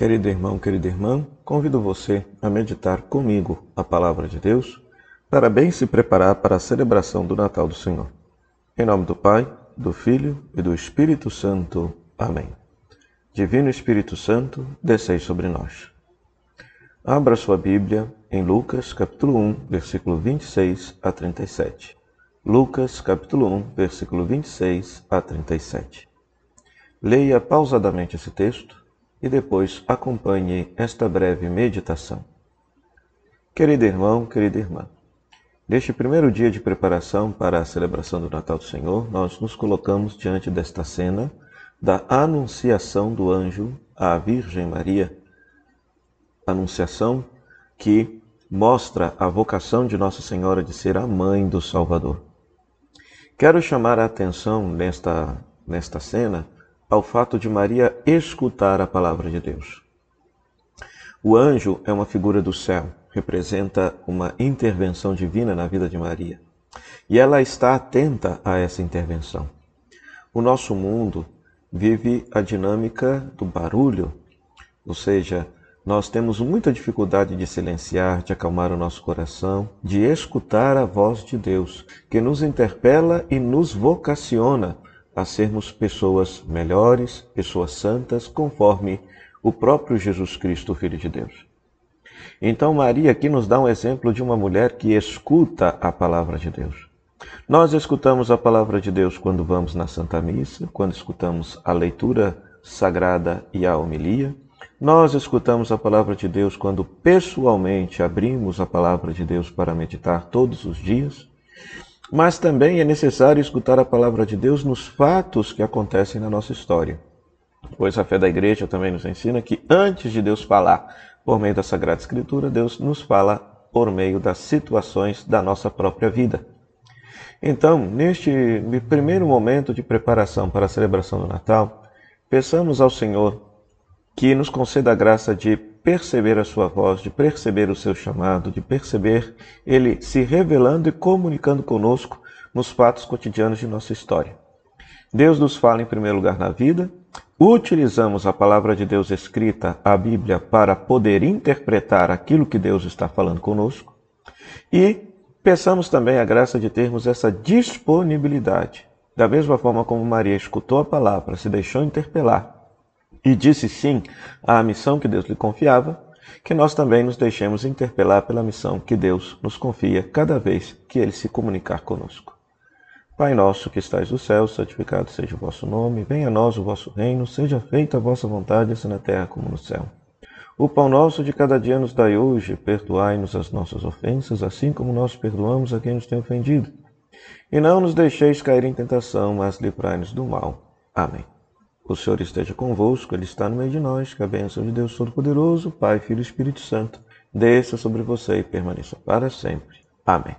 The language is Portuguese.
Querido irmão, querida irmã, convido você a meditar comigo a palavra de Deus para bem se preparar para a celebração do Natal do Senhor. Em nome do Pai, do Filho e do Espírito Santo. Amém. Divino Espírito Santo, descei sobre nós. Abra sua Bíblia em Lucas, capítulo 1, versículo 26 a 37. Lucas, capítulo 1, versículo 26 a 37. Leia pausadamente esse texto e depois acompanhe esta breve meditação. Querido irmão, querida irmã, neste primeiro dia de preparação para a celebração do Natal do Senhor, nós nos colocamos diante desta cena da anunciação do anjo à Virgem Maria. Anunciação que mostra a vocação de Nossa Senhora de ser a mãe do Salvador. Quero chamar a atenção nesta, nesta cena ao fato de Maria escutar a palavra de Deus. O anjo é uma figura do céu, representa uma intervenção divina na vida de Maria. E ela está atenta a essa intervenção. O nosso mundo vive a dinâmica do barulho, ou seja, nós temos muita dificuldade de silenciar, de acalmar o nosso coração, de escutar a voz de Deus, que nos interpela e nos vocaciona a sermos pessoas melhores, pessoas santas, conforme o próprio Jesus Cristo, Filho de Deus. Então, Maria aqui nos dá um exemplo de uma mulher que escuta a palavra de Deus. Nós escutamos a palavra de Deus quando vamos na Santa Missa, quando escutamos a leitura sagrada e a homilia. Nós escutamos a palavra de Deus quando pessoalmente abrimos a palavra de Deus para meditar todos os dias. Mas também é necessário escutar a palavra de Deus nos fatos que acontecem na nossa história. Pois a fé da igreja também nos ensina que antes de Deus falar por meio da Sagrada Escritura, Deus nos fala por meio das situações da nossa própria vida. Então, neste primeiro momento de preparação para a celebração do Natal, peçamos ao Senhor que nos conceda a graça de perceber a sua voz, de perceber o seu chamado, de perceber ele se revelando e comunicando conosco nos fatos cotidianos de nossa história. Deus nos fala em primeiro lugar na vida, utilizamos a palavra de Deus escrita, a Bíblia, para poder interpretar aquilo que Deus está falando conosco e peçamos também a graça de termos essa disponibilidade. Da mesma forma como Maria escutou a palavra, se deixou interpelar e disse sim à missão que Deus lhe confiava, que nós também nos deixemos interpelar pela missão que Deus nos confia cada vez que Ele se comunicar conosco. Pai nosso que estais no céu, santificado seja o vosso nome, venha a nós o vosso reino, seja feita a vossa vontade, assim na terra como no céu. O pão nosso de cada dia nos dai hoje, perdoai-nos as nossas ofensas, assim como nós perdoamos a quem nos tem ofendido. E não nos deixeis cair em tentação, mas livrai-nos do mal. Amém. O Senhor esteja convosco, Ele está no meio de nós. Que a bênção de Deus Todo-Poderoso, Pai, Filho e Espírito Santo, desça sobre você e permaneça para sempre. Amém.